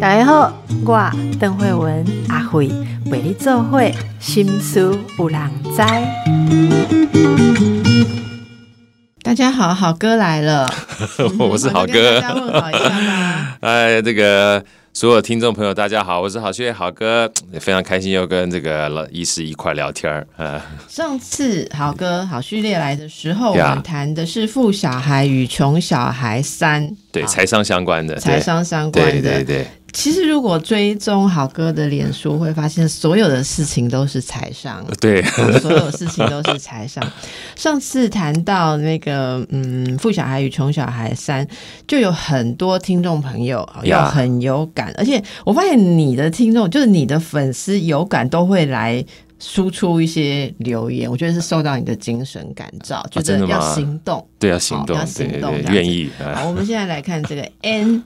大家好，我邓慧文阿慧为你做会心思有人知。大家好，好哥来了，我是好哥。大家问好一下吧。哎，这个所有听众朋友，大家好，我是好学好哥，也非常开心又跟这个老医师一块聊天儿呃。上次好哥好序列来的时候，我们谈的是富小孩与穷小孩三，对，财商相关的，财商相关对的。对对其实如果追踪好哥的脸书，会发现所有的事情都是财商。对对，所有事情都是财商。上次谈到那个嗯，富小孩与穷小孩三，就有很多听众朋友有呀很有感，而且我发现你的听众就是你的粉丝有感都会来。输出一些留言，我觉得是受到你的精神感召，觉得要行动。对要行动好要，行动愿意啊。好，我们现在来看这个 N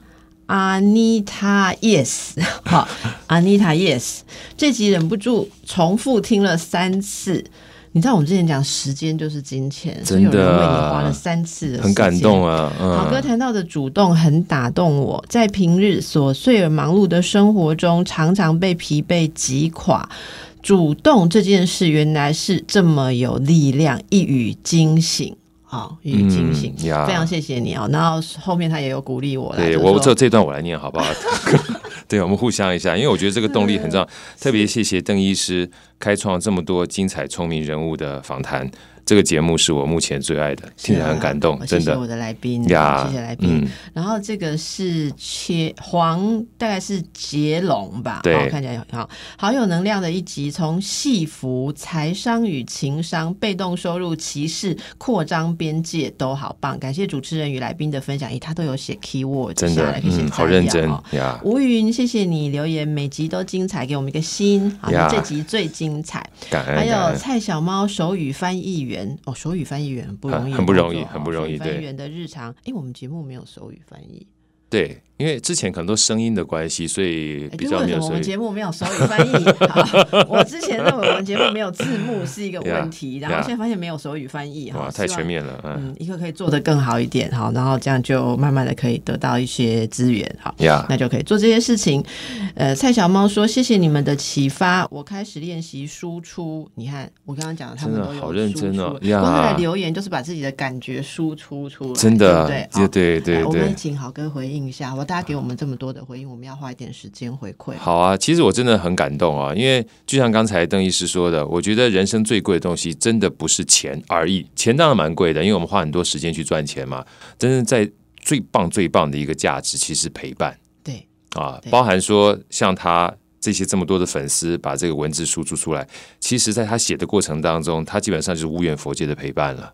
Anita Yes，好，Anita Yes，这集忍不住重复听了三次。你知道我们之前讲时间就是金钱，所以有人为你花了三次的很感动。啊，好哥嗯，谈到的主动很打动我，在平日琐碎而忙碌的生活中，常常被疲惫击垮。主动这件事原来是这么有力量，一语惊醒。好、一语惊醒，非常谢谢你哦。然后后面他也有鼓励我来，对我这这段我来念好不好？对，我们互相一下，因为我觉得这个动力很重要。特别谢谢邓医师开创这么多精彩聪明人物的访谈，这个节目是我目前最爱的，听起来很感动我，真的谢谢我的来宾，呀。谢谢来宾。嗯，然后这个是切黄，大概是杰龙吧，对好看起来好好有能量的一集，从戏服、财商与情商、被动收入、歧视、扩张边界都好棒，感谢主持人与来宾的分享，咦，他都有写 keyword 真的嗯，好认真。吴云，谢谢你留言，每集都精彩，给我们一个心。好，这集最精彩。感恩，还有蔡小猫手语翻译员哦，手语翻译员不容易的很不容易很不容易翻译员的日常，哎，我们节目没有手语翻译，对，因为之前可能都声音的关系，所以诶比就为我们较没有所以节目没有手语翻译？好我之前认为我们节目没有字幕是一个问题，呀然后现在发现没有手语翻译，哈，哇，太全面了，嗯嗯，一个可以做得更好一点，好，然后这样就慢慢的可以得到一些资源，好。呀，那就可以做这些事情。呃，蔡小猫说：“谢谢你们的启发，我开始练习输出。你看，我刚刚讲的，他们都有好认真哦输出呀光是来留言就是把自己的感觉输出出来，真的，对不对对？我们。请好哥回应一下，好吧？大家给我们这么多的回应，我们要花一点时间回馈。好啊，其实我真的很感动啊，因为就像刚才邓医师说的，我觉得人生最贵的东西真的不是钱而已，钱当然蛮贵的，因为我们花很多时间去赚钱嘛。真正在最棒最棒的一个价值，其实是陪伴对，啊，对包含说像他这些这么多的粉丝把这个文字输出出来，其实在他写的过程当中，他基本上就是无缘佛界的陪伴了。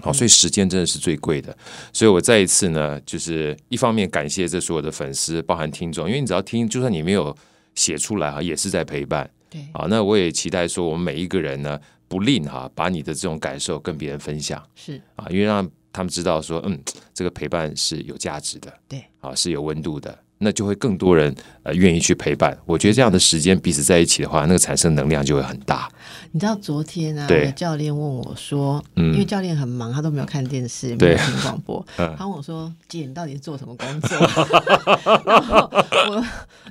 好，所以时间真的是最贵的。所以我再一次呢，就是一方面感谢这所有的粉丝，包含听众，因为你只要听，就算你没有写出来哈，也是在陪伴。对，好，那我也期待说，我们每一个人呢，不吝哈，把你的这种感受跟别人分享是，啊，因为让他们知道说，嗯，这个陪伴是有价值的，对，啊，是有温度的。那就会更多人呃愿意去陪伴。我觉得这样的时间彼此在一起的话，那个产生能量就会很大。你知道昨天啊，我教练问我说，嗯因为教练很忙，他都没有看电视，也没有听广播。嗯 他问我说：“姐，你到底是做什么工作？” 然后我，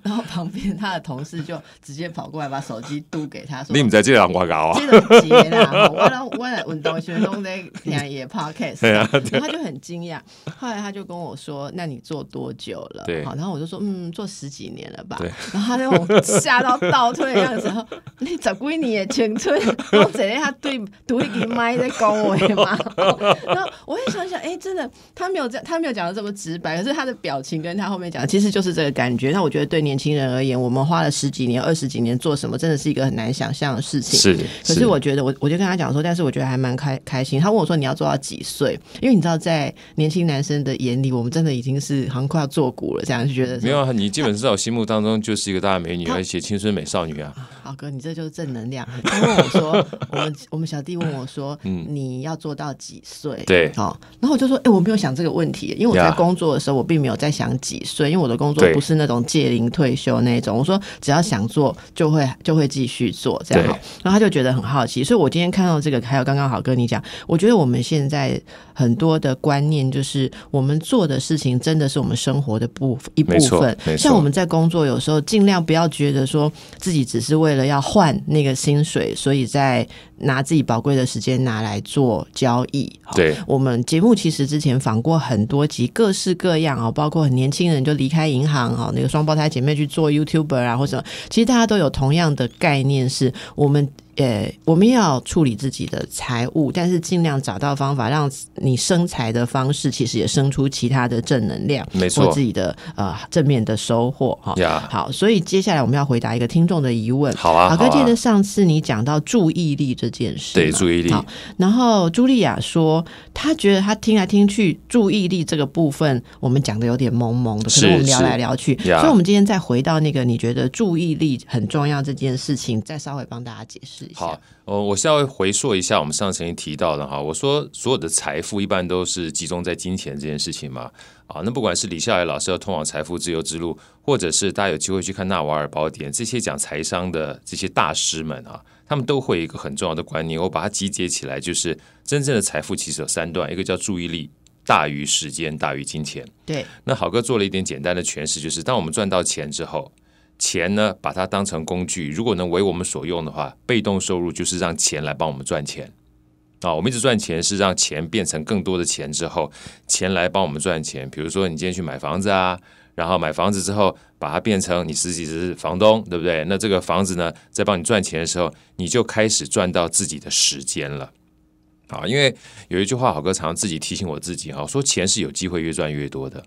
然后旁边他的同事就直接跑过来把手机嘟给他说：“你们在这样广告啊？这个节啦，我来我来运动学弄在听也 podcast，然后他就很惊讶。后来他就跟我说：“那你做多久了？”对好，然后我就说：“嗯，做十几年了吧。”然后他那种吓到倒退的样子，说：“你十几年的青春，我坐在他对独立支麦在恭维嘛。”然后我也想想，哎，真的，他没有这，他没有讲的这么直白，可是他的表情跟他后面讲的，其实就是这个感觉。那我觉得对年轻人而言，我们花了十几年、二十几年做什么，真的是一个很难想象的事情。是，可是我觉得我我就跟他讲说，但是我觉得还蛮开开心。他问我说你要做到几岁？因为你知道，在年轻男生的眼里，我们真的已经是好像快要做古了，这样就觉得没有啊，你基本上在我心目当中就是一个大美女，她而且青春美少女啊。好哥，你这就是正能量。他问我说，我们我们小弟问我说，嗯你要做到几岁？嗯对好，然后我就说，哎、我没有想这个问题，因为我在工作的时候，我并没有在想几岁，因为我的工作不是那种届龄退休那种。我说，只要想做，就会就会继续做，这样。然后他就觉得很好奇，所以我今天看到这个，还有刚刚好哥你讲，我觉得我们现在很多的观念就是，我们做的事情真的是我们生活的部一部没错分像我们在工作，有时候尽量不要觉得说自己只是为了要换那个薪水，所以在拿自己宝贵的时间拿来做交易。对我们节目其实之前访过很多集，各式各样啊，包括很年轻人就离开银行啊，那个双胞胎姐妹去做 YouTuber 啊，或者什么，其实大家都有同样的概念，是我们。呃，我们要处理自己的财务，但是尽量找到方法，让你生财的方式，其实也生出其他的正能量，没错。或自己的呃正面的收获哈。呀，好，所以接下来我们要回答一个听众的疑问。好啊，好哥，记得，上次你讲到注意力这件事，对注意力。好，然后茱莉亚说，她觉得她听来听去，注意力这个部分我们讲的有点懵懵的，可是能我们聊来聊去，呀。所以我们今天再回到那个你觉得注意力很重要这件事情，再稍微帮大家解释一下。好，呃，我稍微回溯一下我们上次曾经提到的哈，我说所有的财富一般都是集中在金钱这件事情嘛，啊，那不管是李笑来老师要通往财富自由之路，或者是大家有机会去看《纳瓦尔宝典》，这些讲财商的这些大师们啊，他们都会有一个很重要的观念，我把它集结起来，就是真正的财富其实有三段，一个叫注意力大于时间大于金钱。对，那好哥做了一点简单的诠释，就是当我们赚到钱之后，钱呢把它当成工具，如果能为我们所用的话，被动收入就是让钱来帮我们赚钱。啊，我们一直赚钱是让钱变成更多的钱之后，钱来帮我们赚钱。比如说你今天去买房子啊，然后买房子之后把它变成你自己是房东，对不对？那这个房子呢，在帮你赚钱的时候，你就开始赚到自己的时间了。啊，因为有一句话，好哥常常自己提醒我自己哈，说钱是有机会越赚越多的，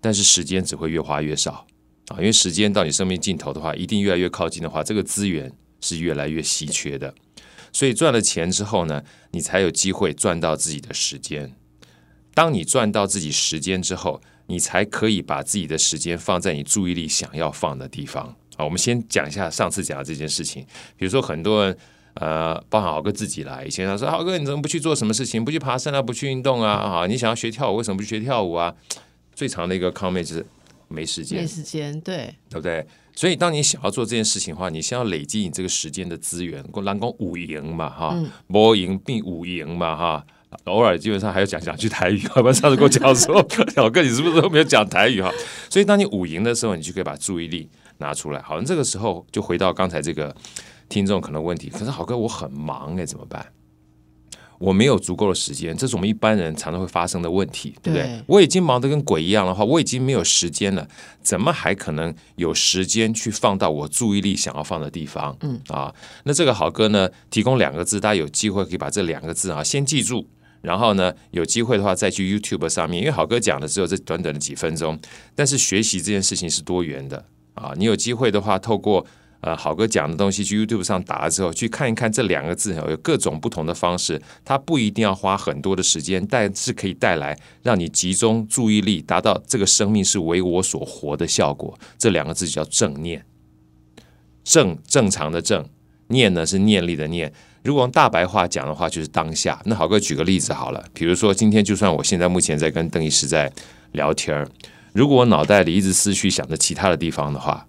但是时间只会越花越少啊，因为时间到你生命尽头的话，一定越来越靠近的话，这个资源是越来越稀缺的。所以赚了钱之后呢，你才有机会赚到自己的时间。当你赚到自己时间之后，你才可以把自己的时间放在你注意力想要放的地方。啊，我们先讲一下上次讲的这件事情。比如说，很多人呃，包含豪哥自己啦，以前他说：“豪哥，你怎么不去做什么事情？不去爬山啊，不去运动啊？啊，你想要学跳舞，为什么不去学跳舞啊？”最长的一个 comment 就是没时间没，时间，对，对不对？所以，当你想要做这件事情的话，你先要累积你这个时间的资源，蓝光五赢嘛，哈，波赢并五赢嘛，哈。偶尔基本上还要讲讲句台语，要不然上次跟我讲说，小哥你是不是都没有讲台语哈？所以当你五赢的时候，你就可以把注意力拿出来。好，像这个时候就回到刚才这个听众可能问题，可是好哥我很忙哎，怎么办？我没有足够的时间，这是我们一般人常常会发生的问题，对不对？对我已经忙得跟鬼一样的话，我已经没有时间了，怎么还可能有时间去放到我注意力想要放的地方？嗯啊，那这个好哥呢，提供两个字，大家有机会可以把这两个字啊先记住。然后呢，有机会的话再去 YouTube 上面，因为好哥讲的只有这短短的几分钟，但是学习这件事情是多元的啊。你有机会的话，透过呃好哥讲的东西去 YouTube 上打了之后，去看一看这两个字有各种不同的方式，它不一定要花很多的时间，但是可以带来让你集中注意力，达到这个生命是为我所活的效果。这两个字叫正念，正正常的正，念呢是念力的念。如果用大白话讲的话，就是当下。那好哥举个例子好了，比如说今天就算我现在目前在跟邓医师在聊天儿，如果我脑袋里一直思绪想着其他的地方的话，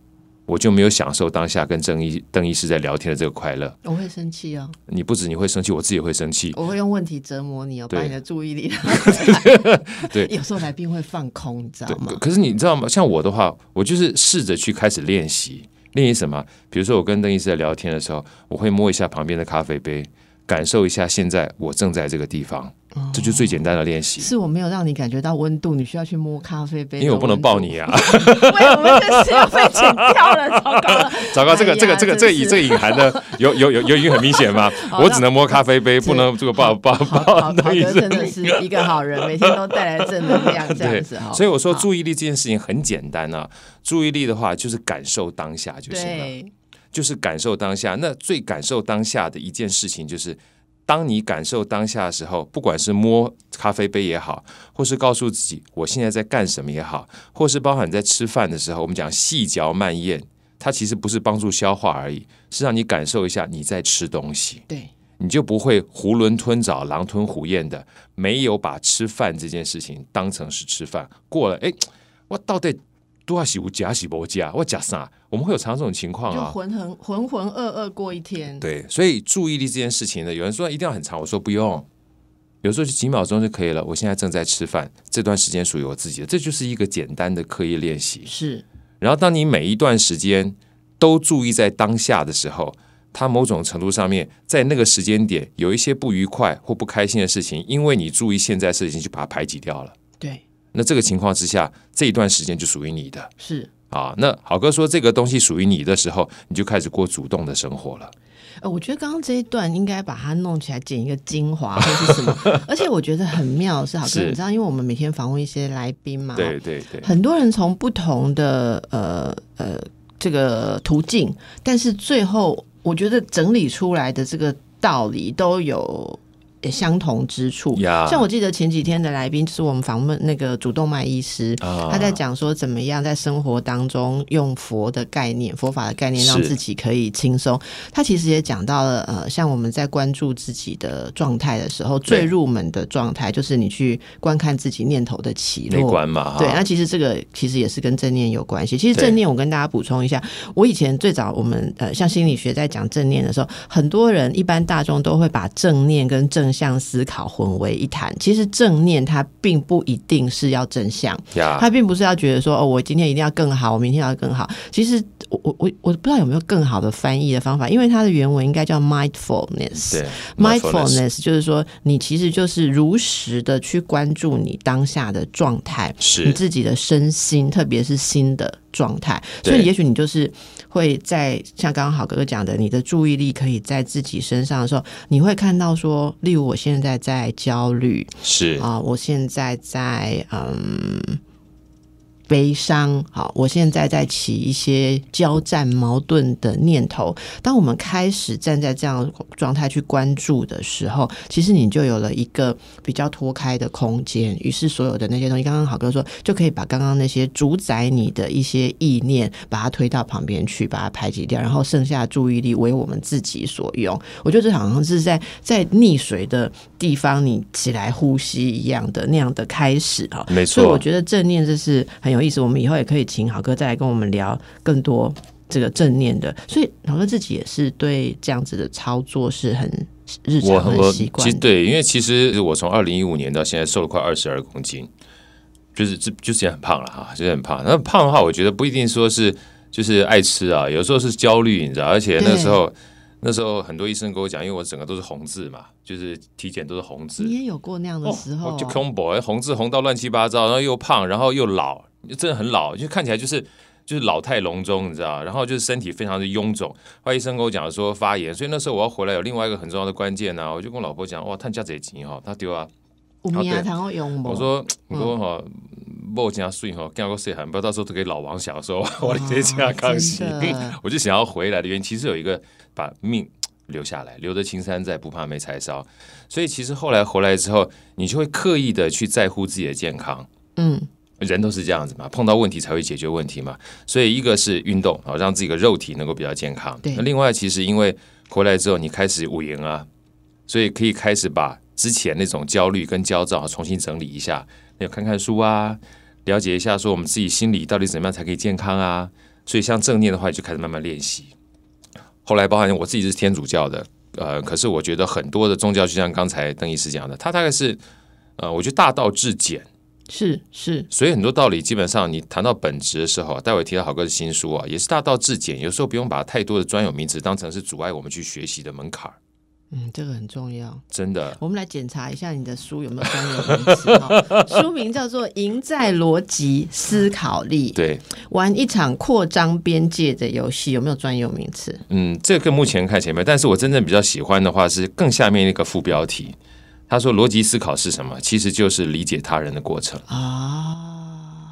我就没有享受当下跟郑医邓医师在聊天的这个快乐。我会生气哦，你不止你会生气，我自己也会生气。我会用问题折磨你哦，对把你的注意力对 有时候来宾会放空，你知道对，吗可？可是你知道吗？像我的话，我就是试着去开始练习，练习什么？比如说我跟邓医师在聊天的时候，我会摸一下旁边的咖啡杯，感受一下现在我正在这个地方，这就最简单的练习。是我没有让你感觉到温度，你需要去摸咖啡杯，因为我不能抱你。啊！喂，我们这是要被剪掉了，糟糕了！糟糕，这个这个这个这这个隐含的有有有有已经很明显吗？我只能摸咖啡杯，不能这个抱抱抱好真的是一个好人，每天都带来正能量，这样子哈。所以我说注意力这件事情很简单啊，注意力的话就是感受当下就行了。就是感受当下。那最感受当下的一件事情，就是当你感受当下的时候，不管是摸咖啡杯也好，或是告诉自己我现在在干什么也好，或是包含你在吃饭的时候，我们讲细嚼慢咽，它其实不是帮助消化而已，是让你感受一下你在吃东西，对，你就不会囫囵吞枣、狼吞虎咽的，没有把吃饭这件事情当成是吃饭。过了，哎，我到底多少洗不夹洗不夹？我夹啥？我们会有常这种情况就啊。浑浑浑浑噩噩过一天。对，所以注意力这件事情呢，有人说一定要很长，我说不用，有时候就几秒钟就可以了。我现在正在吃饭，这段时间属于我自己的，这就是一个简单的刻意练习。是然后，当你每一段时间都注意在当下的时候，它某种程度上面，在那个时间点有一些不愉快或不开心的事情，因为你注意现在事情，就把它排挤掉了。对，那这个情况之下，这一段时间就属于你的是。啊。那好哥说这个东西属于你的时候，你就开始过主动的生活了。呃，我觉得刚刚这一段应该把它弄起来，剪一个精华或是什么。而且我觉得很妙是，好哥，你知道，因为我们每天访问一些来宾嘛，对对对，很多人从不同的呃呃这个途径，但是最后我觉得整理出来的这个道理都有。呃相同之处呀像我记得前几天的来宾就是我们访问那个主动脉医师，啊他在讲说怎么样在生活当中用佛的概念、佛法的概念，让自己可以轻松。他其实也讲到了，呃，像我们在关注自己的状态的时候，最入门的状态就是你去观看自己念头的起内落。关嘛，哈对，那其实这个其实也是跟正念有关系。其实正念，我跟大家补充一下，我以前最早我们呃像心理学在讲正念的时候，很多人一般大众都会把正念跟正向思考混为一谈。其实正念它并不一定是要正向，呀，他并不是要觉得说哦，我今天一定要更好，我明天要更好。其实我我我我不知道有没有更好的翻译的方法，因为它的原文应该叫 mindfulness。mindfulness 就是说，你其实就是如实的去关注你当下的状态，是你自己的身心，特别是心的状态。所以，也许你就是会在像刚刚好哥哥讲的，你的注意力可以在自己身上的时候，你会看到说，例如我现在在焦虑，是。啊、我现在在嗯悲伤，好，我现在在起一些交战矛盾的念头。当我们开始站在这样状态去关注的时候，其实你就有了一个比较脱开的空间。于是，所有的那些东西，刚刚好哥说，就可以把刚刚那些主宰你的一些意念，把它推到旁边去，把它排挤掉，然后剩下的注意力为我们自己所用。我觉得这好像是在在溺水的地方，你起来呼吸一样的那样的开始哈。没错，所以我觉得正念这是很有意思，我们以后也可以请好哥再来跟我们聊更多这个正念的。所以老哥自己也是对这样子的操作是很日我常的我习惯。其实对，因为其实我从二零一五年到现在瘦了快二十二公斤，就是这就是也很胖了哈，就是很胖。那胖的话，我觉得不一定说是就是爱吃啊，有时候是焦虑，你知道，而且那时候那时候很多医生跟我讲，因为我整个都是红字嘛，就是体检都是红字，你也有过那样的时候、哦、就 combo 红字红到乱七八糟，然后又胖，然后又老，真的很老，就看起来就是就是老态龙钟，你知道？然后就是身体非常的臃肿。后来医生跟我讲说发炎，所以那时候我要回来有另外一个很重要的关键呢、我就跟我老婆讲，哇，探家贼急哈，他丢啊，有名哦对堂用不？我说我哈。某加睡哈，干个岁寒，不要到时候都给老王小说 我的这样康熙 我就想要回来的原因，其实有一个把命留下来，留得青山在，不怕没柴烧。所以其实后来回来之后，你就会刻意的去在乎自己的健康。嗯，人都是这样子嘛，碰到问题才会解决问题嘛。所以一个是运动啊，让自己的肉体能够比较健康。对那另外，其实因为回来之后，你开始五营啊，所以可以开始把之前那种焦虑跟焦躁重新整理一下，要看看书啊，了解一下说我们自己心理到底怎么样才可以健康啊。所以像正念的话，就开始慢慢练习。后来，包含我自己是天主教的，呃，可是我觉得很多的宗教，就像刚才邓医师讲的，他大概是，呃，我觉得大道至简。是是，所以很多道理，基本上你谈到本质的时候，待会提到好哥的新书啊，也是大道至简。有时候不用把太多的专有名词当成是阻碍我们去学习的门槛儿，嗯，这个很重要。真的。我们来检查一下你的书有没有专有名词哈。书名叫做《赢在逻辑思考力》，对，玩一场扩张边界的游戏，有没有专有名词？嗯，这个目前看起来没有，但是我真正比较喜欢的话是更下面那个副标题，他说逻辑思考是什么？其实就是理解他人的过程。啊，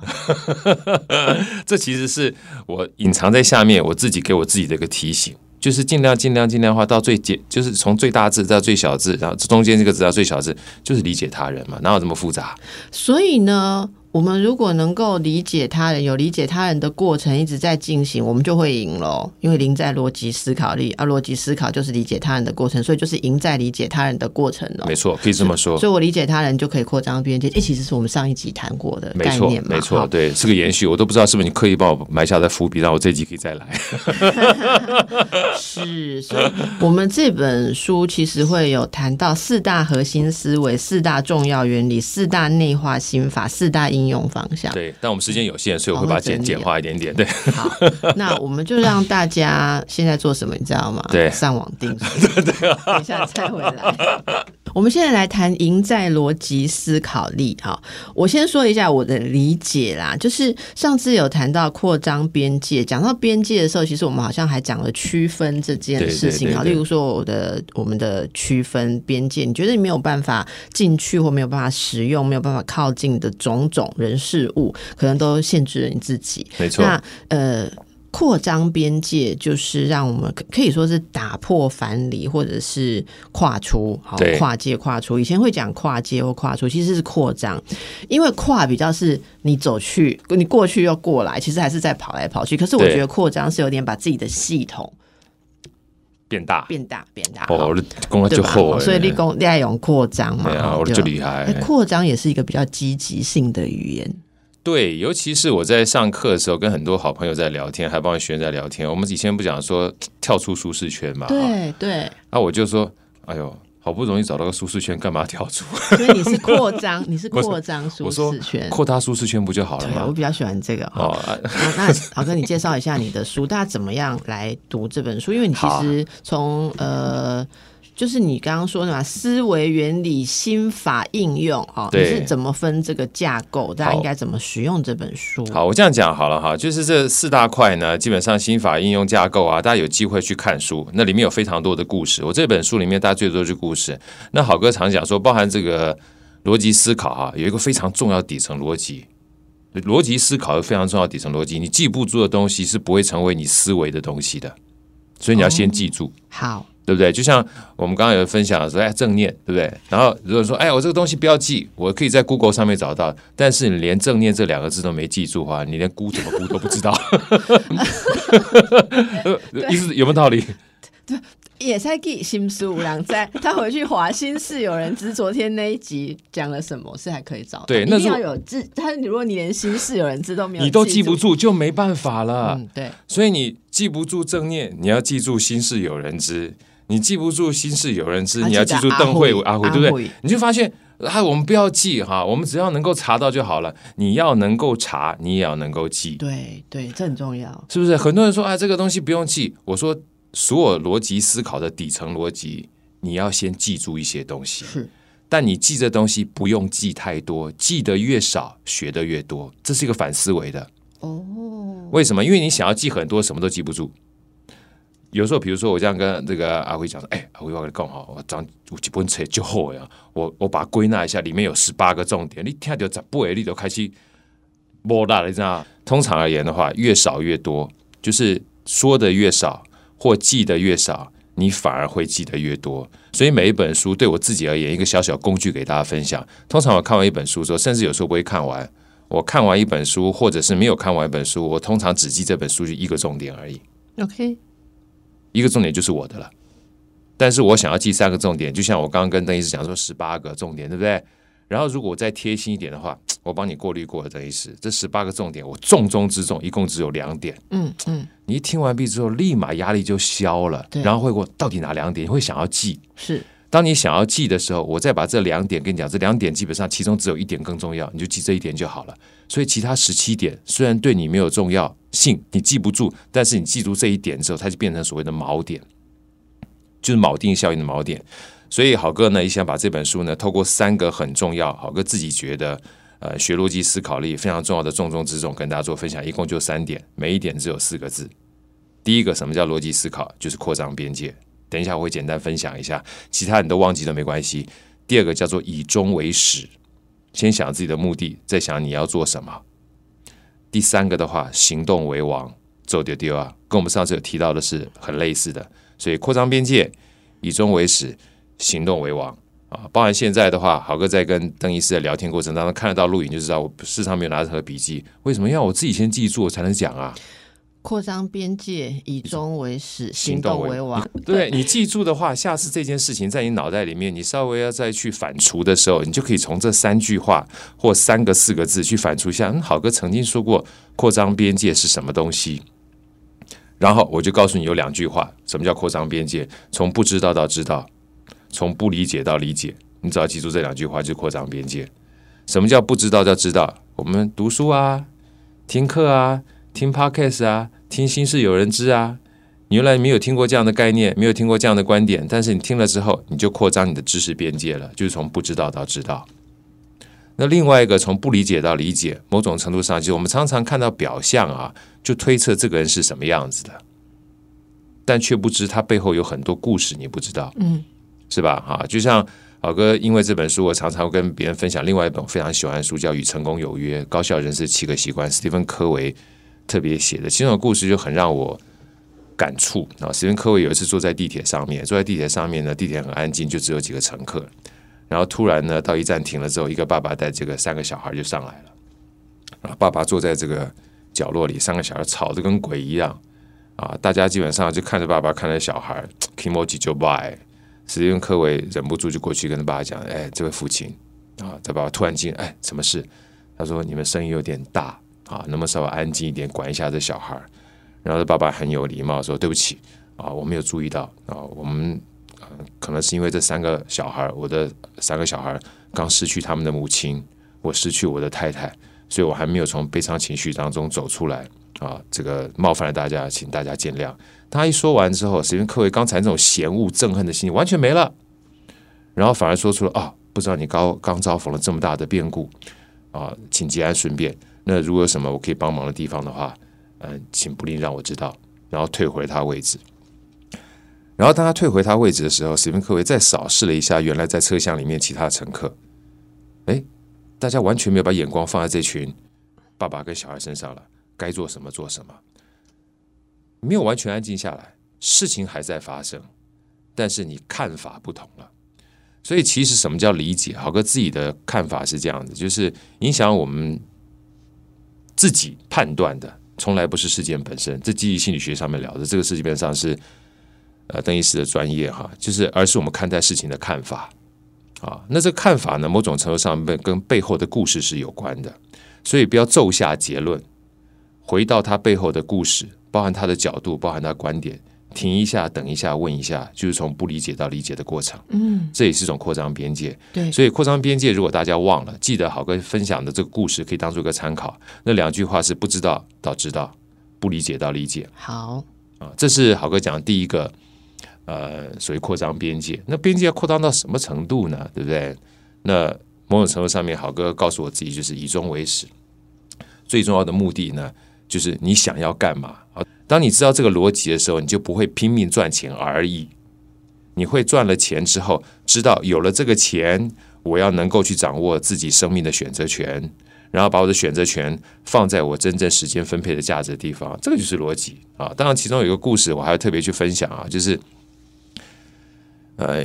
这其实是我隐藏在下面，我自己给我自己的一个提醒，就是尽量尽量尽量的话，到最简，就是从最大字到最小字，然后中间这个字到最小字，就是理解他人嘛，哪有这么复杂？所以呢，我们如果能够理解他人，有理解他人的过程一直在进行，我们就会赢喽。因为赢在逻辑思考力，啊，逻辑思考就是理解他人的过程，所以就是赢在理解他人的过程了。没错，可以这么说。所以我理解他人就可以扩张边界，诶，其实是我们上一集谈过的概念，嘛。没错，好对，是个延续。我都不知道是不是你刻意帮我埋下的伏笔，让我这一集可以再来。是，所以我们这本书其实会有谈到四大核心思维、四大重要原理、四大内化心法、四大应用方向。对，但我们时间有限，所以我会把它简简化一点点。对，好，那我们就让大家现在做什么，你知道吗？对上网订书。等一下再回来。我们现在来谈赢在逻辑思考力。哈，我先说一下我的理解啦，就是上次有谈到扩张边界，讲到边界的时候，其实我们好像还讲了区分这件事情啊。例如说，我的我们的区分边界，你觉得你没有办法进去或没有办法使用、没有办法靠近的种种人事物，可能都限制了你自己。没错。那呃，扩张边界就是让我们可可以说是打破藩篱，或者是跨出，好跨界跨出。以前会讲跨界或跨出，其实是扩张，因为跨比较是你走去，你过去又过来，其实还是在跑来跑去。可是我对觉得扩张是有点把自己的系统变大变大变大，哦，好我的功能对吧？就厚了。所以立功利用扩张嘛，对啊，好我的就厉害哎。扩张也是一个比较积极性的语言，对，尤其是我在上课的时候，跟很多好朋友在聊天，还帮学生在聊天。我们以前不讲说 跳出舒适圈嘛？哈对对，那我就说，哎呦，好不容易找到个舒适圈，干嘛跳出？所以你是扩张，你是扩张舒适圈。扩大舒适圈不就好了吗，我？比较喜欢这个哈。哦，啊那那好哥，你介绍一下你的书，大家怎么样来读这本书？因为你其好实从呃，就是你刚刚说的嘛，思维原理、心法应用哦，你是怎么分这个架构？大家应该怎么使用这本书？好，我这样讲好了哈，就是这四大块呢，基本上心法应用架构啊，大家有机会去看书，那里面有非常多的故事。我这本书里面大家最多就是故事。那好哥常讲说，包含这个逻辑思考哈、有一个非常重要底层逻辑。逻辑思考有非常重要的底层逻辑，你记不住的东西是不会成为你思维的东西的，所以你要先记住。好，对不对？就像我们刚刚有分享说，哎，正念，对不对？然后如果说，哎，我这个东西不要记，我可以在 Google 上面找到，但是你连正念这两个字都没记住的话，你连估怎么估都不知道，意思有没有道理？也在记新书五郎在，他回去华心事有人知昨天那一集讲了什么，是还可以找对那如果要有知，他如果你连心事有人知都没有，你都记不，住，就没办法了。嗯，对，所以你记不住正念，你要记住心事有人知；你记不住心事有人知，啊你要记住邓慧阿慧，对不对？你就发现啊，我们不要记哈，我们只要能够查到就好了。你要能够查，你也要能够记。对对，这很重要。是不是？很多人说啊，这个东西不用记。我说，所有逻辑思考的底层逻辑，你要先记住一些东西。是，但你记这东西不用记太多，记得越少，学得越多。这是一个反思维的。哦，为什么？因为你想要记很多，什么都记不住。有时候，比如说我这样跟这个阿辉讲说：“哎，阿辉，我跟你讲哈，我讲有几本册就好呀。我我把它归纳一下，里面有十八个重点，你听到十八个，你就开始摸大了，你知道？通常而言的话，越少越多，就是说的越少或记得越少，你反而会记得越多。所以每一本书对我自己而言，一个小小工具给大家分享。通常我看完一本书之后，甚至有时候不会看完。我看完一本书，或者是没有看完一本书，我通常只记这本书就一个重点而已。OK，一个重点就是我的了。但是我想要记三个重点，就像我刚刚跟邓医师讲说十八个重点，对不对？然后如果我再贴心一点的话，我帮你过滤过了，邓医师，这十八个重点我重中之重，一共只有两点。嗯嗯，你一听完毕之后，立马压力就消了，对然后会问到底哪两点，你会想要记。是当你想要记的时候，我再把这两点跟你讲，这两点基本上其中只有一点更重要，你就记这一点就好了。所以其他十七点虽然对你没有重要性，你记不住，但是你记住这一点之后，它就变成所谓的锚点，就是锚定效应的锚点。所以好哥呢，也想把这本书呢，透过三个很重要，好哥自己觉得呃学逻辑思考力非常重要的重中之重，跟大家做分享，一共就三点，每一点只有四个字。第一个，什么叫逻辑思考？就是扩张边界。等一下我会简单分享一下，其他你都忘记都没关系。第二个叫做以终为始，先想自己的目的，再想你要做什么。第三个的话，行动为王，走丢丢啊，跟我们上次有提到的是很类似的。所以扩张边界，以终为始，行动为王啊。包含现在的话，好哥在跟邓医师的聊天过程当中看得到录影，就知道我事实上没有拿任何笔记。为什么要我自己先记住我才能讲啊？扩张边界，以终为始，行动为王。对你记住的话，下次这件事情在你脑袋里面，你稍微要再去反刍的时候，你就可以从这三句话或三个四个字去反刍一下。嗯，好哥曾经说过扩张边界是什么东西，然后我就告诉你有两句话，什么叫扩张边界？从不知道到知道，从不理解到理解，你只要记住这两句话，就是扩张边界。什么叫不知道叫知道？我们读书啊，听课啊，听 podcast 啊。听心事有人知啊！你原来没有听过这样的概念，没有听过这样的观点，但是你听了之后，你就扩张你的知识边界了，就是从不知道到知道。那另外一个从不理解到理解，某种程度上，就是我们常常看到表象啊，就推测这个人是什么样子的，但却不知他背后有很多故事，你不知道，嗯，是吧？哈，就像老哥，因为这本书，我常常跟别人分享另外一本非常喜欢的书，叫《与成功有约：高效人士七个习惯》，斯蒂芬·科维。特别写的其中的故事就很让我感触啊！史蒂芬·科维有一次坐在地铁上面，坐在地铁上面呢，地铁很安静，就只有几个乘客。然后突然呢，到一站停了之后，一个爸爸带这个三个小孩就上来了。啊，爸爸坐在这个角落里，三个小孩吵得跟鬼一样啊！大家基本上就看着爸爸，看着小孩，Kimoji 就 by。史蒂芬·科维忍不住就过去跟他爸爸讲：“哎，这位父亲啊！”这爸爸突然间：“哎，什么事？”他说：“你们声音有点大。”啊，能不能稍微安静一点，管一下这小孩然后他爸爸很有礼貌说：“对不起啊，我没有注意到啊，我们可能是因为这三个小孩我的三个小孩刚失去他们的母亲，我失去我的太太，所以我还没有从悲伤情绪当中走出来啊，这个冒犯了大家，请大家见谅。”他一说完之后，史蒂芬·科维刚才那种嫌恶、憎恨的心情完全没了，然后反而说出了：“啊，不知道你刚刚遭逢了这么大的变故啊，请节哀顺变。”那如果有什么我可以帮忙的地方的话，嗯，请不吝让我知道，然后退回他位置。然后当他退回他位置的时候，史宾克维再扫视了一下原来在车厢里面其他乘客，哎，大家完全没有把眼光放在这群爸爸跟小孩身上了，该做什么做什么，没有完全安静下来，事情还在发生，但是你看法不同了。所以其实什么叫理解？豪哥自己的看法是这样子，就是影响我们。自己判断的，从来不是事件本身。这记忆心理学上面聊的这个事基本上是，呃，邓医师的专业哈，就是而是我们看待事情的看法啊。那这个看法呢，某种程度上面跟背后的故事是有关的，所以不要奏下结论，回到他背后的故事，包含他的角度，包含他观点。停一下，等一下，问一下，就是从不理解到理解的过程。嗯，这也是一种扩张边界。对，所以扩张边界，如果大家忘了，记得好哥分享的这个故事，可以当做一个参考。那两句话是不知道到知道，不理解到理解。好啊，这是好哥讲的第一个，呃，所谓扩张边界。那边界要扩张到什么程度呢？对不对？那某种程度上面，好哥告诉我自己，就是以终为始。最重要的目的呢，就是你想要干嘛啊？当你知道这个逻辑的时候，你就不会拼命赚钱而已。你会赚了钱之后，知道有了这个钱，我要能够去掌握自己生命的选择权，然后把我的选择权放在我真正时间分配的价值的地方。这个就是逻辑啊！当然，其中有一个故事，我还要特别去分享啊，就是呃，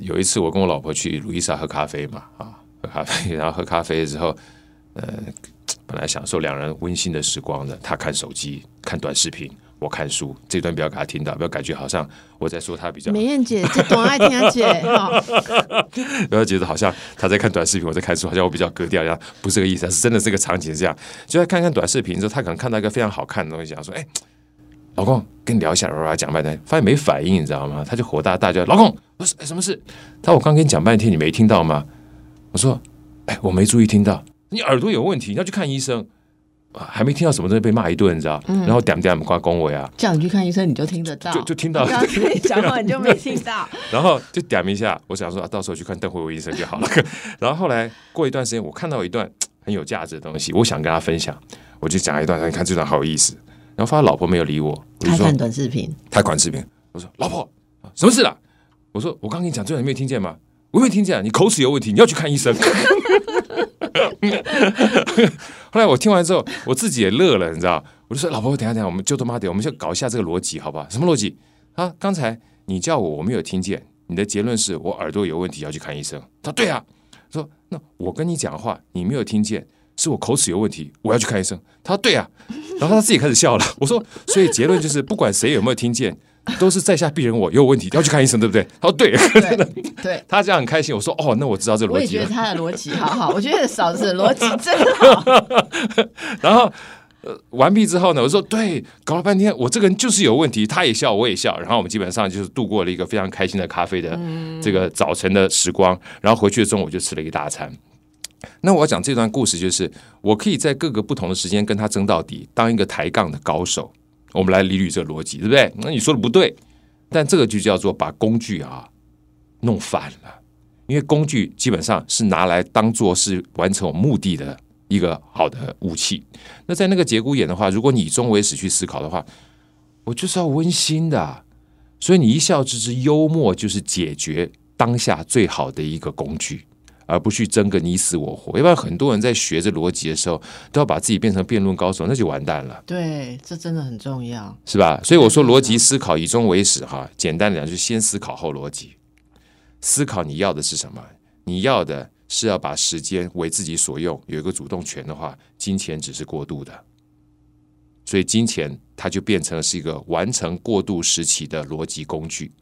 有一次我跟我老婆去路易莎喝咖啡嘛，啊，喝咖啡，然后喝咖啡之后，呃。本来享受两人温馨的时光的，他看手机、看短视频，我看书。这段不要给他听到，不要感觉好像我在说他比较。美艳姐，这多爱听姐哈。不要觉得好像他在看短视频，我在看书，好像我比较格调一样，不是这个意思，是真的这个场景是这样。就在看看短视频之后，他可能看到一个非常好看的东西，想说：“哎，老公，跟你聊一下。”叭叭讲半天，发现没反应，你知道吗？他就火大大叫：“老公，我说什么事？”他说：“我刚跟你讲半天，你没听到吗？”我说：“哎，我没注意听到。”你耳朵有问题，你要去看医生啊！还没听到什么东西被骂一顿，你知道？然后点点挂恭维啊！叫你去看医生，你就听得到，就就听到。讲话你就没听到。然后就点一下，我想说，到时候去看邓慧文医生就好了。然后后来过一段时间，我看到一段很有价值的东西，我想跟他分享，我就讲一段，你看这段好有意思。然后发现老婆没有理我，他看短视频，他看视频。我说老婆，什么事啊？我说我刚跟你讲这段，你没有听见吗？我没有听见，你口齿有问题，你要去看医生。后来我听完之后，我自己也乐了，你知道？我就说老婆，等下等下，我们就他妈的，我们就搞一下这个逻辑，好不好？什么逻辑？啊，刚才你叫我，我没有听见，你的结论是我耳朵有问题，要去看医生。他说对啊，说那我跟你讲话，你没有听见，是我口齿有问题，我要去看医生。他说对啊，然后他自己开始笑了。我说，所以结论就是，不管谁有没有听见，都是在下鄙人我有问题，要去看医生，对不对？他说对，对对，他这样很开心。我说哦，那我知道这逻辑我也觉得。他的逻辑好好，我觉得嫂子的逻辑真好。然后。呃，完毕之后呢，我说对，搞了半天，我这个人就是有问题，他也笑，我也笑，然后我们基本上就是度过了一个非常开心的咖啡的这个早晨的时光，然后回去的中午就吃了一大餐。那我要讲这段故事，就是我可以在各个不同的时间跟他争到底，当一个抬杠的高手。我们来理捋这逻辑，对不对？那你说的不对，但这个就叫做把工具啊弄反了，因为工具基本上是拿来当做是完成我目的的一个好的武器。那在那个节骨眼的话，如果你以终为始去思考的话，我就是要温馨的，所以你一笑置之，幽默就是解决当下最好的一个工具。而不去争个你死我活，要不然很多人在学这逻辑的时候，都要把自己变成辩论高手，那就完蛋了，对，这真的很重要。是吧？所以我说逻辑思考以终为始，哈，简单的讲，就是先思考后逻辑。思考你要的是什么？你要的是要把时间为自己所用，有一个主动权的话，金钱只是过渡的，所以金钱它就变成了是一个完成过渡时期的逻辑工具。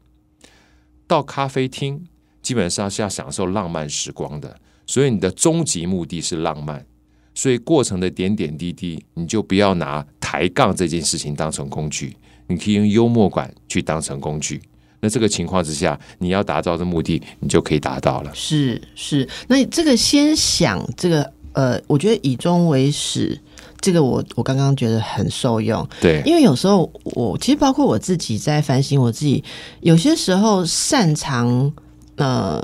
到咖啡厅。基本上是要享受浪漫时光的，所以你的终极目的是浪漫，所以过程的点点滴滴，你就不要拿抬杠这件事情当成工具，你可以用幽默感去当成工具。那这个情况之下，你要达到的目的，你就可以达到了。是是，那这个先想这个呃，我觉得以终为始，这个我我刚刚觉得很受用。对，因为有时候我其实包括我自己在反省我自己，有些时候擅长呃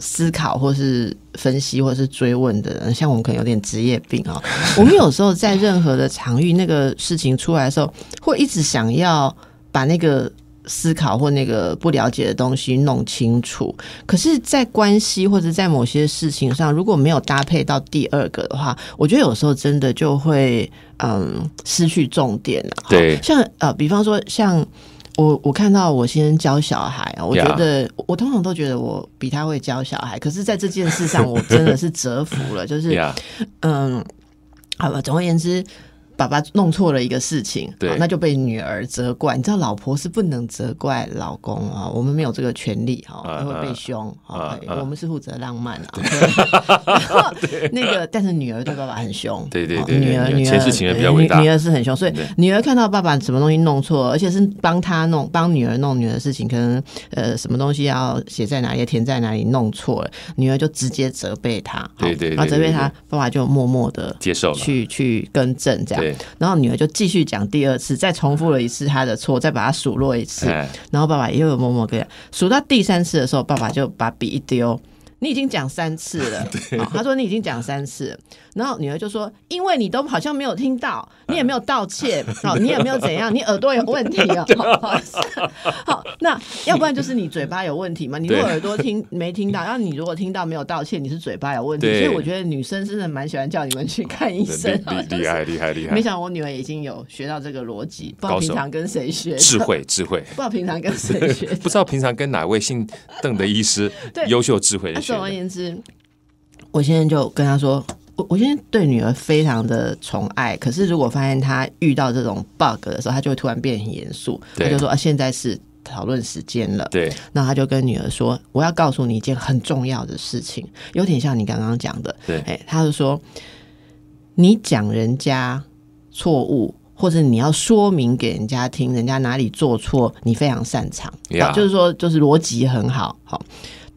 思考或是分析或是追问的人，像我们可能有点职业病啊、我们有时候在任何的场域，那个事情出来的时候，会一直想要把那个。思考或那个不了解的东西弄清楚，可是，在关系或者在某些事情上，如果没有搭配到第二个的话，我觉得有时候真的就会嗯失去重点了。对像呃，比方说像。我我看到我先教小孩啊，我觉得我通常都觉得我比他会教小孩，可是在这件事上我真的是折服了，就是 呀，嗯，好吧，总而言之，爸爸弄错了一个事情，对。那就被女儿责怪。你知道，老婆是不能责怪老公啊，我们没有这个权利哈，啊会被凶啊我们是负责浪漫啊，那个，但是女儿对爸爸很凶，对对对对女儿女儿女儿是很凶，所以女儿看到爸爸什么东西弄错，而且是帮他弄，帮女儿弄女儿的事情，可能呃什么东西要写在哪里，填在哪里弄错了，女儿就直接责备他，对对然后责备他，爸爸就默默的接受，去去更正这样对，然后女儿就继续讲第二次，再重复了一次她的错，再把她数落一次，哎，然后爸爸又有默默跟他数到第三次的时候，爸爸就把笔一丢。你已经讲三次了，好他说你已经讲三次了，然后女儿就说，因为你都好像没有听到，你也没有道歉，好，你也没有怎样，你耳朵有问题哦。好，好，那要不然就是你嘴巴有问题嘛？你如果耳朵听没听到，然后你如果听到没有道歉，你是嘴巴有问题。所以我觉得女生真的蛮喜欢叫你们去看医生啊，厉害厉害厉害。没，想到我女儿已经有学到这个逻辑，不知道平常跟谁学，智慧智慧，不知道平常跟谁学。不知道平常跟哪位姓邓的医师对。优秀智慧那总而言之，我现在就跟他说，我我现在对女儿非常的宠爱，可是如果发现她遇到这种 bug 的时候，她就会突然变得很严肃，对她就说啊，现在是讨论时间了。对那他就跟女儿说：“我要告诉你一件很重要的事情，有点像你刚刚讲的。对哎，他就说，你讲人家错误，或者你要说明给人家听，人家哪里做错，你非常擅长。呀好就是说，就是逻辑很好，好。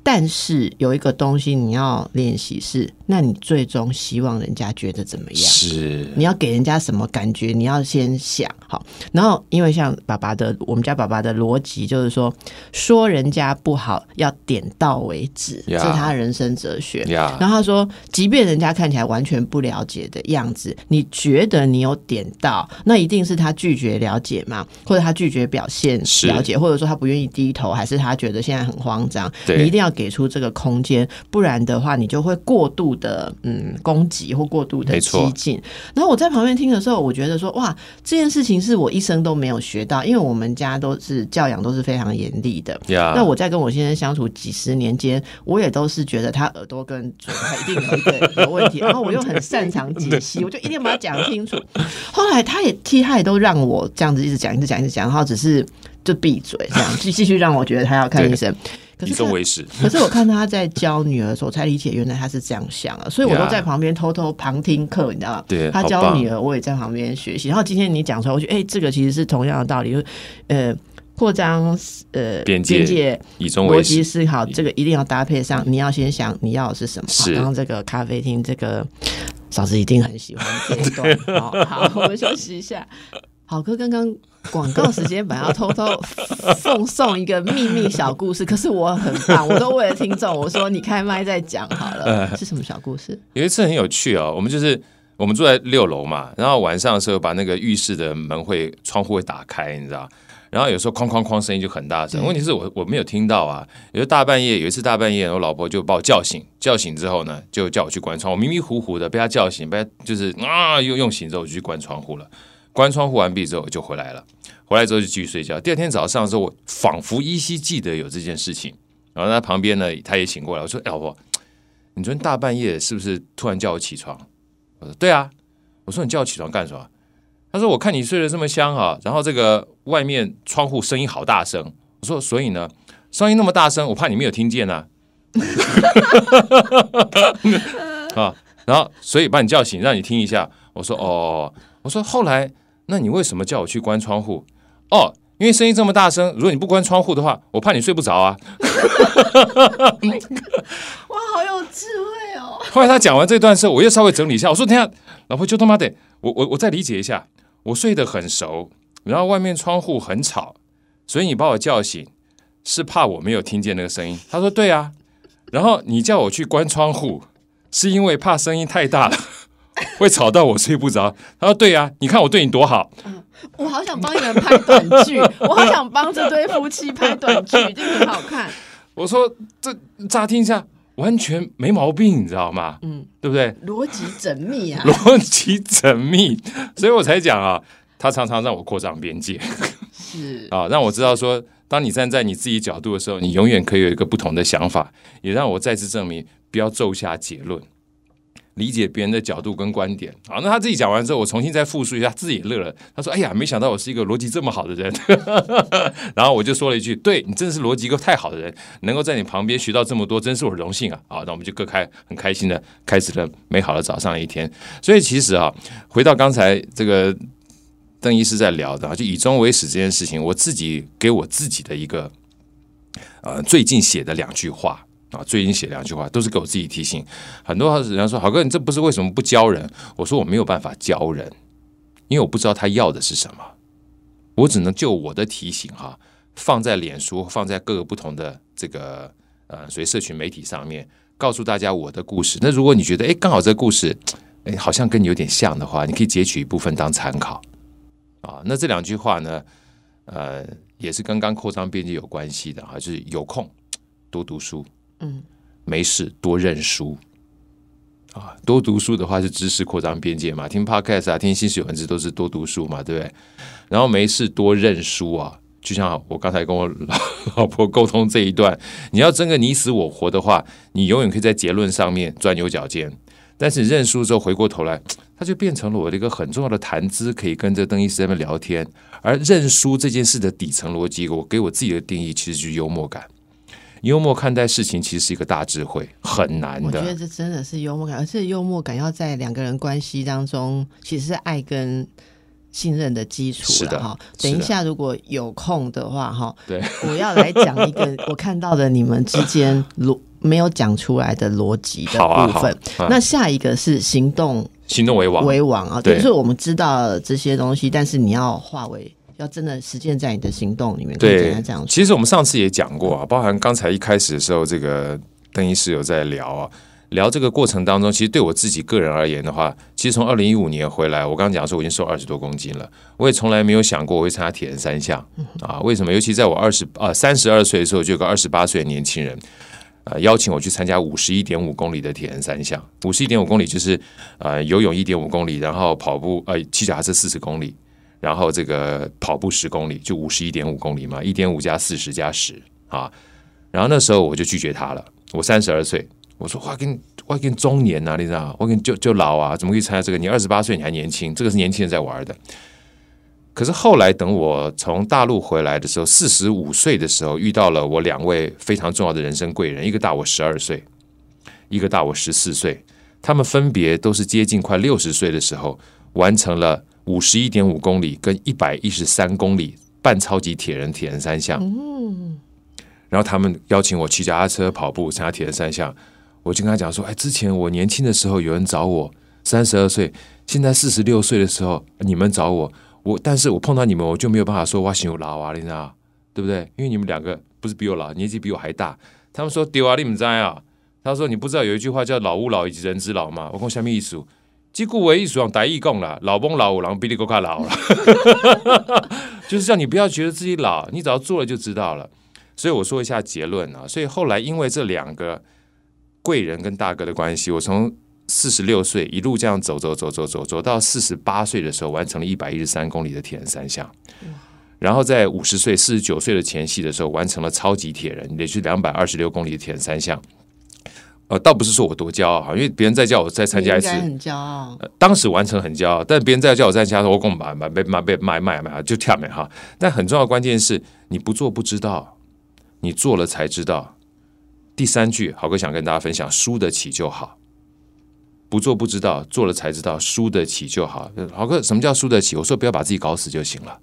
但是有一个东西你要练习是，那你最终希望人家觉得怎么样？是，你要给人家什么感觉？你要先想。好，然后因为像爸爸的，我们家爸爸的逻辑就是说，说人家不好要点到为止，这呀是他的人生哲学。呀，然后他说，即便人家看起来完全不了解的样子，你觉得你有点到，那一定是他拒绝了解嘛，或者他拒绝表现了解，或者说他不愿意低头，还是他觉得现在很慌张，你一定要给出这个空间，不然的话，你就会过度的嗯攻击或过度的激进。然后我在旁边听的时候，我觉得说哇，这件事情是我一生都没有学到，因为我们家都是教养都是非常严厉的。呀那我在跟我先生相处几十年间，我也都是觉得他耳朵跟嘴他一定有一个 有问题，然后我又很擅长解析，我就一定把它讲清楚。后来他也替他也都让我这样子一直讲，一直讲，一直讲，然后只是就闭嘴这样，继继续让我觉得他要看医生。可以终为始。可是我看他在教女儿的时候，我才理解原来他是这样想啊，所以我都在旁边偷偷旁听课，你知道吗？对他教女儿，我也在旁边学习。然后今天你讲出来，我觉得哎、这个其实是同样的道理，就是呃，扩张呃边界界以中为逻辑，思考，这个一定要搭配上。你要先想你要的是什么。是好刚刚这个咖啡厅，这个嫂子一定很喜欢这一段。好，我们休息一下。好哥刚刚广告时间本来要偷偷奉送一个秘密小故事，可是我很棒，我都为了听众，我说你开麦再讲好了，是什么小故事？有一次很有趣哦，我们就是我们住在六楼嘛，然后晚上的时候把那个浴室的门会窗户会打开，你知道。然后有时候哐哐哐声音就很大声，对问题是我我没有听到啊。有时候大半夜，有一次大半夜，我老婆就把我叫醒，叫醒之后呢，就叫我去关窗。我迷迷糊糊的被她叫醒，被她就是啊又用醒之后，我就去关窗户了。关窗户完毕之后就回来了，回来之后就继续睡觉。第二天早上的时候，我仿佛依稀记得有这件事情。然后在旁边呢，他也醒过来，我说：“，老婆，你昨天大半夜是不是突然叫我起床？”我说：“对啊。”我说：“你叫我起床干什么？”他说：“我看你睡得这么香啊，然后这个外面窗户声音好大声。”我说：“所以呢，声音那么大声，我怕你没有听见啊。”啊，然后所以把你叫醒，让你听一下。我说：“哦。”我说：“后来，那你为什么叫我去关窗户？”哦，因为声音这么大声，如果你不关窗户的话，我怕你睡不着啊。哇，好有智慧哦！后来他讲完这段之后，我又稍微整理一下，我说：“等一下，老婆就他妈的，我我我再理解一下，我睡得很熟，然后外面窗户很吵，所以你把我叫醒是怕我没有听见那个声音。”他说：“对啊。”然后你叫我去关窗户，是因为怕声音太大了，会吵到我睡不着。他说：“对啊，你看我对你多好。”我好想帮你们拍短剧，我好想帮这对夫妻拍短剧，这个很好看。我说：“这乍听一下完全没毛病，你知道吗？嗯，对不对？逻辑缜密啊！逻辑缜密，所以我才讲啊，他常常让我扩张边界。是 啊，让我知道说，当你站在你自己角度的时候，你永远可以有一个不同的想法，也让我再次证明不要骤下结论，理解别人的角度跟观点。好，那他自己讲完之后，我重新再复述一下，自己也乐了。他说：“哎呀，没想到我是一个逻辑这么好的人。”然后我就说了一句：“对你真的是逻辑一个太好的人，能够在你旁边学到这么多，真是我荣幸啊！”好，那我们就各开很开心的开始了美好的早上一天。所以其实啊，回到刚才这个邓医师在聊的啊，就以终为始这件事情，我自己给我自己的一个呃最近写的两句话啊，最近写两句话都是给我自己提醒。很多人家说好哥，你这不是为什么不教人？我说我没有办法教人，因为我不知道他要的是什么，我只能就我的提醒哈，放在脸书，放在各个不同的这个呃，所谓社群媒体上面，告诉大家我的故事。那如果你觉得哎，刚好这个故事哎好像跟你有点像的话，你可以截取一部分当参考。啊，那这两句话呢，呃，也是跟刚扩张边界有关系的哈，就是有空多读书，嗯，没事多认输。啊，多读书的话是知识扩张边界嘛，听 podcast 啊，听新史文字都是多读书嘛，对不对？然后没事多认输啊，就像我刚才跟我老老婆沟通这一段，你要争个你死我活的话，你永远可以在结论上面钻牛角尖。但是认输之后回过头来，它就变成了我的一个很重要的谈资，可以跟这邓医师在那聊天。而认输这件事的底层逻辑，我给我自己的定义，其实就是幽默感。幽默看待事情，其实是一个大智慧，很难的我觉得。这真的是幽默感，而且幽默感要在两个人关系当中，其实是爱跟信任的基础是的了哈。等一下，如果有空的话哈，对，我要来讲一个我看到的你们之间逻没有讲出来的逻辑的 部分。那下一个是行动行动为王，为王啊，就是我们知道这些东西，但是你要化为。要真的实践在你的行动里面，对这样，其实我们上次也讲过啊，包含刚才一开始的时候，这个邓医师有在聊啊，聊这个过程当中，其实对我自己个人而言的话，其实从二零一五年回来，我刚刚讲说我已经瘦二十多公斤了，我也从来没有想过我会参加铁人三项啊。为什么？尤其在我二十啊三十二岁的时候，就有个二十八岁的年轻人。呃邀请我去参加五十一点五公里的铁人三项。五十一点五公里就是呃游泳一点五公里，然后跑步呃骑脚踏车四十公里，然后这个跑步十公里，就五十一点五公里嘛，一点五加四十加十啊。然后那时候我就拒绝他了，我三十二岁，我说我跟我跟中年啊，你知道，我跟就就老啊，怎么可以参加这个？你二十八岁你还年轻，这个是年轻人在玩的。可是后来等我从大陆回来的时候，四十五岁的时候遇到了我两位非常重要的人生贵人，一个大我十二岁，一个大我十四岁。他们分别都是接近快六十岁的时候，完成了五十一点五公里跟一百一十三公里半超级铁人铁人三项。嗯，然后他们邀请我骑脚踏车、跑步参加铁人三项，我就跟他讲说：“哎，之前我年轻的时候有人找我，三十二岁，现在四十六岁的时候你们找我。”我，但是我碰到你们，我就没有办法说哇，行有老啊，你知道对不对？因为你们两个不是比我老，年纪比我还大。他们说丢啊，你们在啊？他说你不知道有一句话叫老吾老以及人之老吗？我讲下面意思，即故为艺术用台语讲了，老翁老五郎比你更加老了，就是叫你不要觉得自己老，你只要做了就知道了。所以我说一下结论啊。所以后来因为这两个贵人跟大哥的关系，我从。四十六岁一路这样走走走走走走到四十八岁的时候，完成了一百一十三公里的铁人三项。然后在五十岁、四十九岁的前夕的时候，完成了超级铁人，也是两百二十六公里的铁人三项。呃，倒不是说我多骄傲哈，因为别人再叫我再参加一次，很骄傲。当时完成很骄傲，但别人再叫我再参加，我讲买买被买被买买买就跳没哈。但很重要的关键是你不做不知道，你做了才知道。第三句，豪哥想跟大家分享：输得起就好。不做不知道，做了才知道，输得起就好。豪哥，什么叫输得起？我说不要把自己搞死就行了。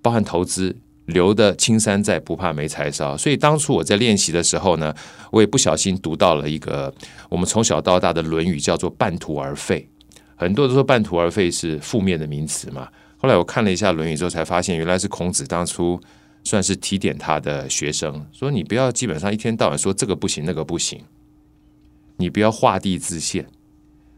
包含投资，留的青山在，不怕没柴烧。所以当初我在练习的时候呢，我也不小心读到了一个我们从小到大的《论语》，叫做“半途而废”。很多人都说“半途而废”是负面的名词嘛。后来我看了一下《论语》之后，才发现原来是孔子当初算是提点他的学生，说你不要基本上一天到晚说这个不行，那个不行。你不要画地自限，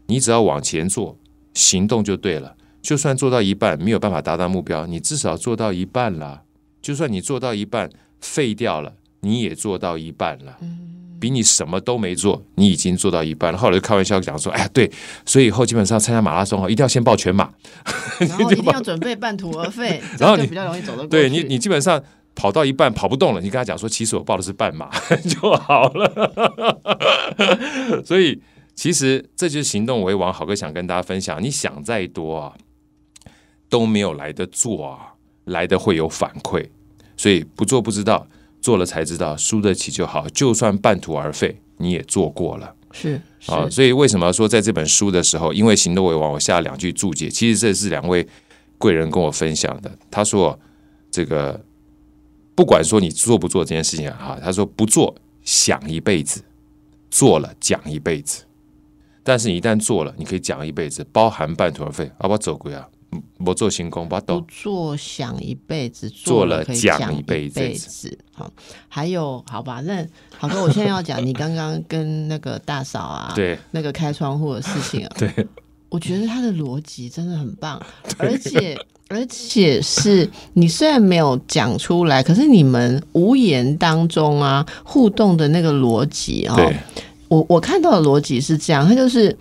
你只要往前做，行动就对了。就算做到一半没有办法达到目标，你至少做到一半了。就算你做到一半废掉了，你也做到一半了。比你什么都没做，你已经做到一半了。后来就开玩笑讲说：“哎呀，对，所以以后基本上参加马拉松哦，一定要先报全马，然后 一定要准备半途而废，然后你比较容易走得过对你，你基本上。跑到一半跑不动了，你跟他讲说，其实我报的是半马 就好了。所以其实这就是行动为王。好哥想跟大家分享，你想再多啊，都没有来得做啊，来的会有反馈。所以不做不知道，做了才知道，输得起就好。就算半途而废，你也做过了。是啊，所以为什么说在这本书的时候，因为行动为王，我下了两句注解。其实这是两位贵人跟我分享的。他说这个。不管说你做不做这件事情啊，他说不做想一辈子，做了讲一辈子。但是你一旦做了，你可以讲一辈子，包含半途而废。啊，不走鬼啊，不做行功，不不做想一辈子，做了讲一辈子。好，还有好吧，那好哥，我现在要讲你刚刚跟那个大嫂啊，对。那个开窗户的事情啊，对，我觉得他的逻辑真的很棒，而且。而且是你虽然没有讲出来，可是你们无言当中啊互动的那个逻辑啊，我我看到的逻辑是这样，他就是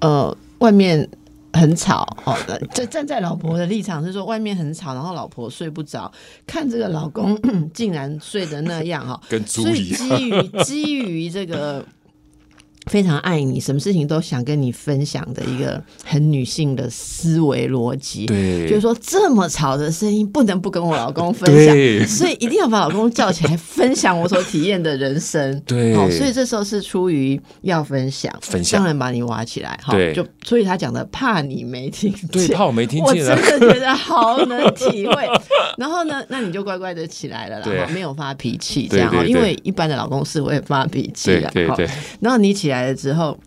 呃外面很吵哦，就站在老婆的立场是说外面很吵，然后老婆睡不着，看这个老公 竟然睡得那样哈，跟猪一样，基于基于这个。非常爱你，什么事情都想跟你分享的一个 很女性的思维逻辑。对，就是说这么吵的声音不能不跟我老公分享，所以一定要把老公叫起来分享我所体验的人生。对，哦，所以这时候是出于要分享，分享当然把你挖起来。哈，就所以他讲的怕你没听见，怕我没听见，我真的 觉得好能体会。然后呢，那你就乖乖的起来了啦，没有发脾气这样，因为一般的老公是会发脾气的。对对，然后你起。来了之后，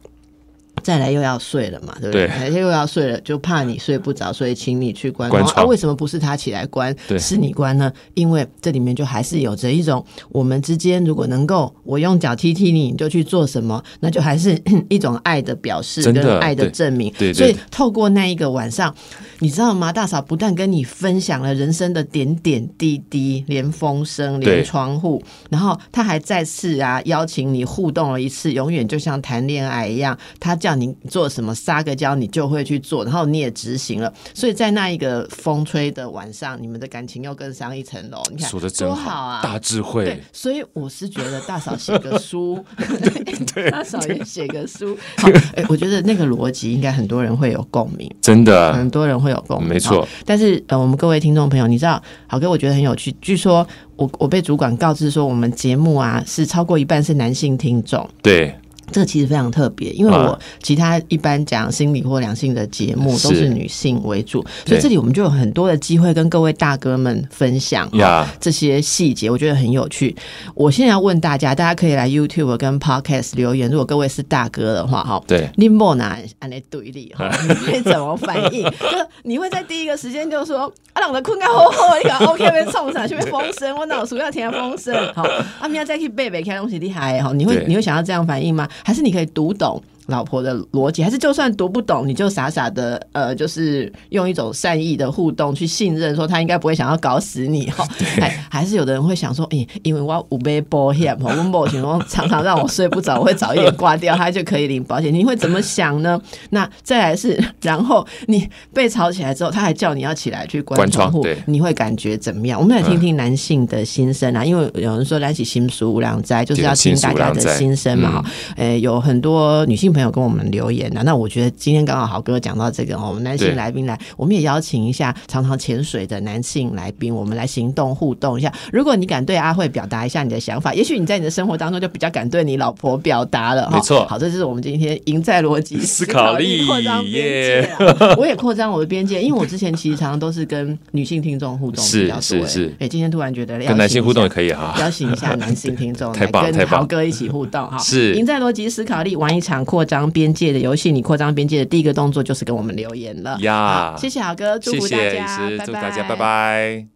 再来又要睡了嘛，对不对？对而且又要睡了，就怕你睡不着，所以请你去关窗。啊，为什么不是他起来关，对是你关呢？因为这里面就还是有着一种我们之间，如果能够我用脚踢踢你，你就去做什么，那就还是 一种爱的表示跟爱的证明。对对所以透过那一个晚上，你知道吗？大嫂不但跟你分享了人生的点点滴滴，连风声，连窗户，然后他还再次啊邀请你互动了一次，永远就像谈恋爱一样，他叫你做什么撒个娇，你就会去做，然后你也执行了。所以在那一个风吹的晚上，你们的感情又更上一层楼。你看说的真多好啊！大智对慧，，所以我是觉得大嫂写个书，大嫂也写个书。好，哎、我觉得那个逻辑应该很多人会有共鸣。真的很多人会有共鸣，没错。但是呃，我们各位听众朋友，你知道，好哥，我觉得很有趣。据说我我被主管告知说，我们节目啊是超过一半是男性听众，对，这个其实非常特别，因为啊。我其他一般讲心理或两性的节目都是是女性为主，所以这里我们就有很多的机会跟各位大哥们分享哈呀这些细节，我觉得很有趣。我现在要问大家，大家可以来 YouTube 跟 Podcast 留言，如果各位是大哥的话，哈，对，你莫拿按那对立哈，你会怎么反应？就你会在第一个时间就说啊，让我的困觉好好，你讲 OK 被冲上去被风声，我脑鼠要听风声，好，阿，明仔再去背背看东西厉害哈，你会你会想要这样反应吗？还是你可以读懂？老婆的逻辑，还是就算读不懂，你就傻傻的呃，就是用一种善意的互动去信任，说他应该不会想要搞死你 哈。还还是有的人会想说，诶、因为我有被保险，保险说常常让我睡不着，我会早一点挂掉，他就可以领保险。你会怎么想呢？那再来是，然后你被吵起来之后，他还叫你要起来去关关窗户，你会感觉怎么样？我们来听听男性的心声啊，因为有人说来起心俗无良灾，就是要听大家的心声嘛哈。诶、有很多女性朋友跟我们留言啊，那我觉得今天刚好豪哥讲到这个哦，我们男性来宾来，我们也邀请一下常常潜水的男性来宾，我们来行动互动一下。如果你敢对阿慧表达一下你的想法，也许你在你的生活当中就比较敢对你老婆表达了。没错好，这就是我们今天赢在逻辑思考力扩张边界啊。我也扩张我的边界，因为我之前其实常常都是跟女性听众互动比较多。是是是哎，今天突然觉得跟男性互动也。可以哈。邀请一下男性听众 太来跟棒太棒豪哥一起互动哈。是赢在逻辑思考力，玩一场扩张边界的游戏。你扩张边界的第一个动作就是跟我们留言了。呀好谢谢豪哥，祝谢谢福大家，医师，拜祝大家拜拜。